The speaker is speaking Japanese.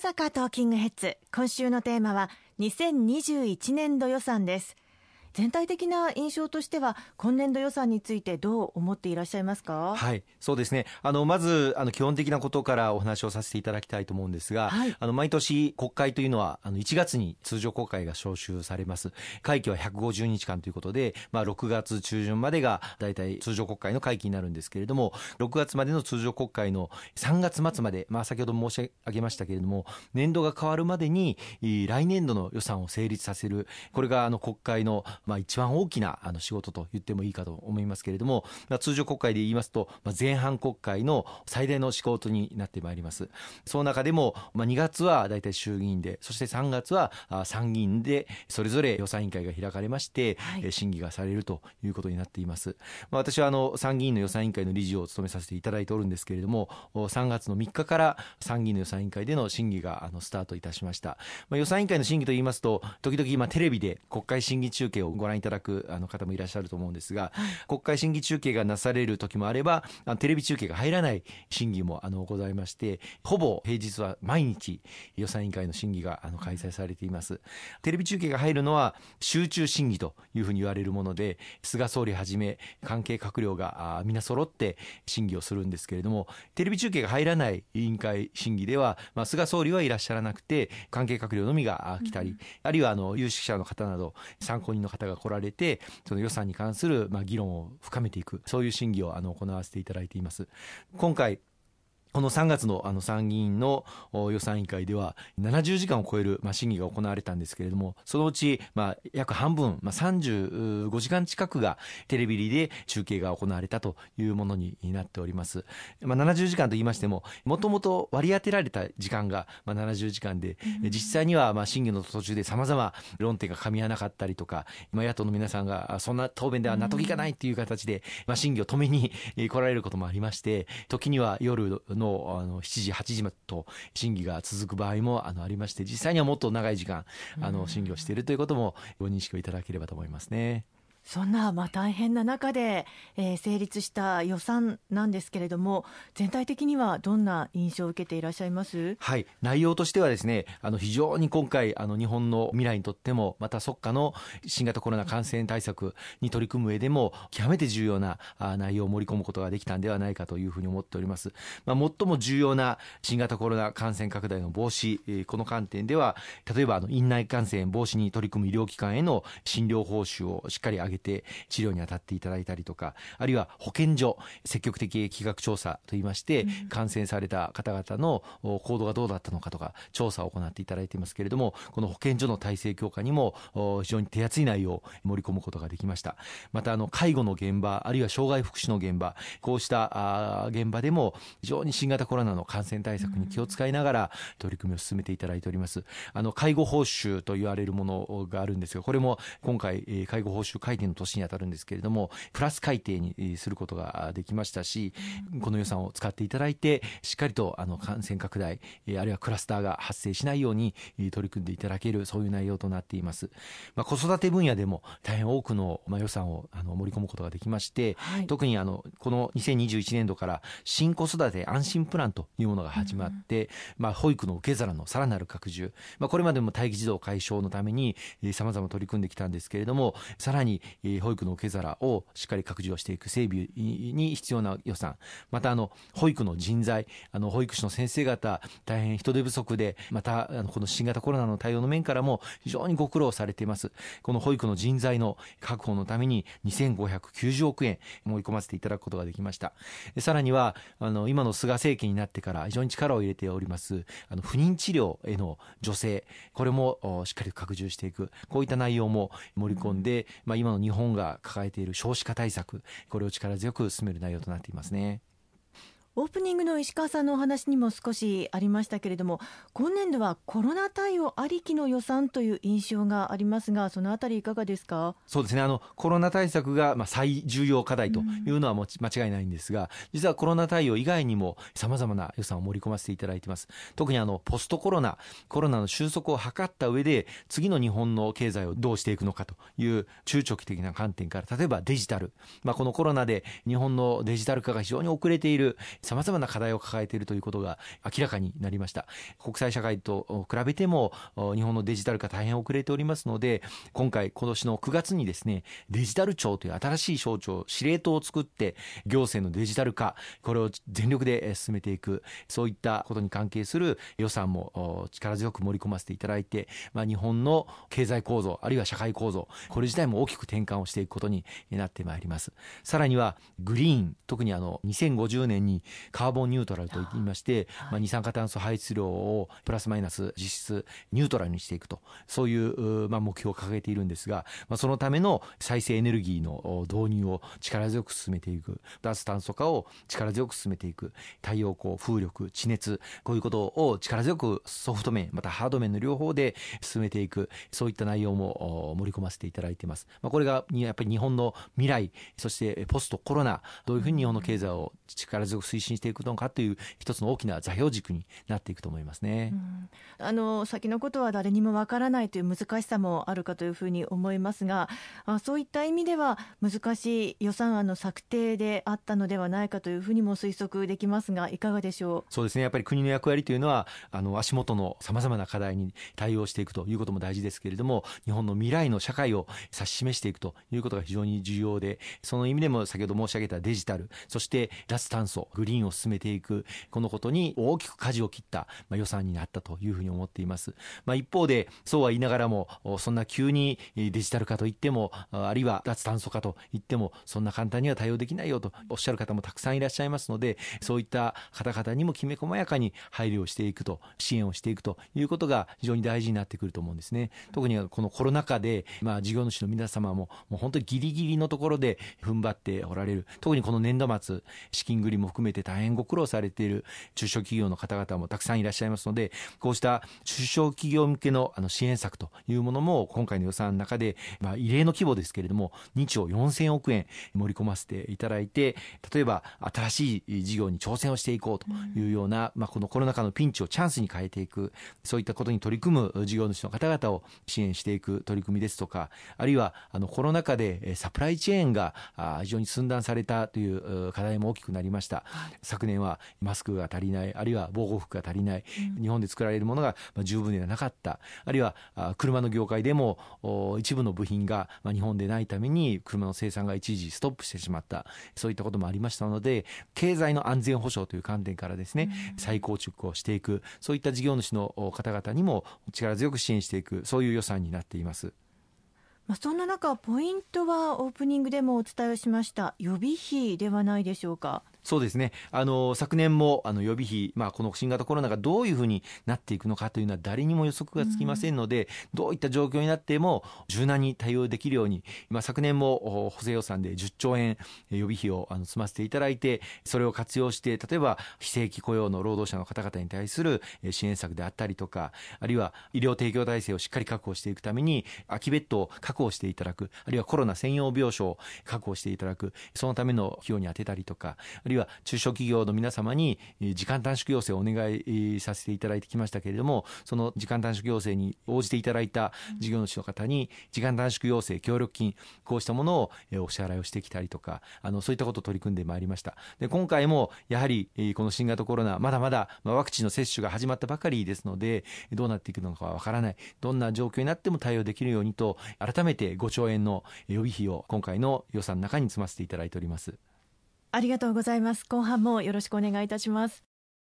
阪トーキングヘッズ。今週のテーマは2021年度予算です。全体的な印象としては今年度予算についてどう思っていらっしゃいますか？はいそうですね。あのまずあの基本的なことからお話をさせていただきたいと思うんですが、はい、あの毎年国会というのはあの1月に通常国会が召集されます。会期は150日間ということで、まあ、6月中旬までが大体通常国会の会期になるんですけれども6月までの通常国会の3月末まで、まあ、先ほど申し上げましたけれども年度が変わるまでに来年度の予算を成立させる。これがあの国会のまあ、一番大きなあの仕事と言ってもいいかと思いますけれども、まあ、通常国会で言いますと、まあ、前半国会の最大の仕事になってまいります。その中でも、まあ、2月は大体衆議院で、そして3月は参議院で、それぞれ予算委員会が開かれまして、はい、審議がされるということになっています。まあ、私はあの参議院の予算委員会の理事を務めさせていただいておるんですけれども、3月の3日から参議院の予算委員会での審議があのスタートいたしました。まあ、予算委員会の審議といいますと、時々今テレビで国会審議中継をご覧いただくあの方もいらっしゃると思うんですが、国会審議中継がなされる時もあればテレビ中継が入らない審議もあのございましてほぼ平日は毎日予算委員会の審議があの開催されています。テレビ中継が入るのは集中審議というふうに言われるもので菅総理はじめ関係閣僚が皆揃って審議をするんですけれどもテレビ中継が入らない委員会審議では、まあ、菅総理はいらっしゃらなくて関係閣僚のみが来たり、あるいはあの有識者の方など参考人の方が来られてその予算に関するまあ議論を深めていくそういう審議をあの行わせていただいています。今回この3月のあの参議院の予算委員会では70時間を超えるまあ審議が行われたんですけれどもそのうちまあ約半分まあ35時間近くがテレビで中継が行われたというものになっております、まあ、70時間と言いましてももともと割り当てられた時間がまあ70時間で実際にはまあ審議の途中でさまざま論点が噛み合わなかったりとか今野党の皆さんがそんな答弁では納得いかないという形でまあ審議を止めに来られることもありまして時には夜のあの7時8時と審議が続く場合もあのありまして実際にはもっと長い時間あの審議をしているということもご認識をいただければと思いますね。そんなまあ大変な中で、えー、成立した予算なんですけれども全体的にはどんな印象を受けていらっしゃいます？はい。内容としてはですねあの非常に今回あの日本の未来にとってもまた即下の新型コロナ感染対策に取り組む上でも極めて重要な内容を盛り込むことができたんではないかというふうに思っております、まあ、最も重要な新型コロナ感染拡大の防止、えー、この観点では例えばあの院内感染防止に取り組む医療機関への診療報酬をしっかり上げて治療に当たっていただいたりとかあるいは保健所積極的疫学調査といいまして、感染された方々の行動がどうだったのかとか調査を行っていただいていますけれどもこの保健所の体制強化にも非常に手厚い内容を盛り込むことができました。またあの介護の現場あるいは障害福祉の現場こうした現場でも非常に新型コロナの感染対策に気を使いながら取り組みを進めていただいております。あの介護報酬と言われるものがあるんですがこれも今回介護報酬改定の年にあたるんですけれどもプラス改定にすることができましたしこの予算を使っていただいてしっかりとあの感染拡大あるいはクラスターが発生しないように取り組んでいただけるそういう内容となっています、まあ、子育て分野でも大変多くの予算をあの盛り込むことができまして、はい、特にあのこの2021年度から新子育て安心プランというものが始まって、うん、まあ、保育の受け皿のさらなる拡充、まあ、これまでも待機児童解消のためにさまざま取り組んできたんですけれどもさらに保育の受け皿をしっかり拡充をしていく整備に必要な予算。またあの保育の人材あの保育士の先生方大変人手不足でまたあのこの新型コロナの対応の面からも非常にご苦労されています。この保育の人材の確保のために2590億円盛り込ませていただくことができました。さらにはあの今の菅政権になってから非常に力を入れておりますあの不妊治療への助成これもしっかり拡充していく。こういった内容も盛り込んで、まあ、今の日本が抱えている少子化対策これを力強く進める内容となっていますね。オープニングの石川さんのお話にも少しありましたけれども今年度はコロナ対応ありきの予算という印象がありますがそのあたりいかがですか？そうですね。あのコロナ対策がまあ最重要課題というのはもう間違いないんですが、実はコロナ対応以外にもさまざまな予算を盛り込ませていただいています。特にあのポストコロナコロナの収束を図った上で次の日本の経済をどうしていくのかという中長期的な観点から例えばデジタル、まあ、このコロナで日本のデジタル化が非常に遅れている。様々な課題を抱えているということが明らかになりました。国際社会と比べても、日本のデジタル化大変遅れておりますので、今回、今年の9月にですね、デジタル庁という新しい省庁、司令塔を作って、行政のデジタル化、これを全力で進めていく、そういったことに関係する予算も力強く盛り込ませていただいて、まあ、日本の経済構造、あるいは社会構造、これ自体も大きく転換をしていくことになってまいります。さらには、グリーン、特にあの、2050年にカーボンニュートラルと言いまして、まあ、二酸化炭素排出量をプラスマイナス実質ニュートラルにしていくと、そういう、まあ、目標を掲げているんですが、まあ、そのための再生エネルギーの導入を力強く進めていく、脱炭素化を力強く進めていく、太陽光、風力、地熱、こういうことを力強くソフト面、またハード面の両方で進めていく、そういった内容も盛り込ませていただいています。まあ、これがやっぱり日本の未来、そしてポストコロナ、どういうふうに日本の経済を力強く推進していくのかという一つの大きな座標軸になっていくと思いますね。うん、あの先のことは誰にもわからないという難しさもあるかというふうに思いますが、あそういった意味では難しい予算案の策定であったのではないかというふうにも推測できますが、いかがでしょう？そうですね。やっぱり国の役割というのは、あの足元のさまざまな課題に対応していくということも大事ですけれども、日本の未来の社会を指し示していくということが非常に重要で、その意味でも先ほど申し上げたデジタル、そして脱炭素、グリーンを進めていく、このことに大きく舵を切った、まあ、予算になったというふうに思っています。まあ、一方で、そうは言いながらも、そんな急にデジタル化といっても、あるいは脱炭素化といっても、そんな簡単には対応できないよとおっしゃる方もたくさんいらっしゃいますので、そういった方々にもきめ細やかに配慮をしていくと、支援をしていくということが非常に大事になってくると思うんですね。特にこのコロナ禍で、まあ、事業主の皆様も、もう本当にギリギリのところで踏ん張っておられる。特にこの年度末、資金繰りも含めて大変ご苦労されている中小企業の方々もたくさんいらっしゃいますので、こうした中小企業向けのあの支援策というものも今回の予算の中で、まあ、異例の規模ですけれども、2兆4000億円盛り込ませていただいて、例えば新しい事業に挑戦をしていこうというような、まあ、このコロナ禍のピンチをチャンスに変えていく、そういったことに取り組む事業主の方々を支援していく取り組みですとか、あるいはあのコロナ禍でサプライチェーンが非常に寸断されたという課題も大きくなりました。昨年はマスクが足りない、あるいは防護服が足りない、日本で作られるものが十分ではなかった、あるいは車の業界でも一部の部品が日本でないために車の生産が一時ストップしてしまった、そういったこともありましたので、経済の安全保障という観点からですね、再構築をしていく、そういった事業主の方々にも力強く支援していく、そういう予算になっています。まあ、そんな中、ポイントはオープニングでもお伝えをしました予備費ではないでしょうか。そうですね。あの、昨年も、あの、予備費、まあ、この新型コロナがどういうふうになっていくのかというのは誰にも予測がつきませんので、うん、どういった状況になっても柔軟に対応できるように、まあ、昨年も補正予算で10兆円予備費をあの積ませていただいて、それを活用して、例えば非正規雇用の労働者の方々に対する支援策であったりとか、あるいは医療提供体制をしっかり確保していくために、空きベッドを確保していただく、あるいはコロナ専用病床を確保していただく、そのための費用に充てたりとか、あるいは中小企業の皆様に時間短縮要請をお願いさせていただいてきましたけれども、その時間短縮要請に応じていただいた事業主の方に、時間短縮要請、協力金、こうしたものをお支払いをしてきたりとか、あの、そういったことを取り組んでまいりました。で、今回も、やはり、この新型コロナ、まだまだ、ワクチンの接種が始まったばかりですので、どうなっていくのかはわからない。どんな状況になっても対応できるようにと、改めて5兆円の予備費を今回の予算の中に積ませていただいております。ありがとうございます。後半もよろしくお願いいたします。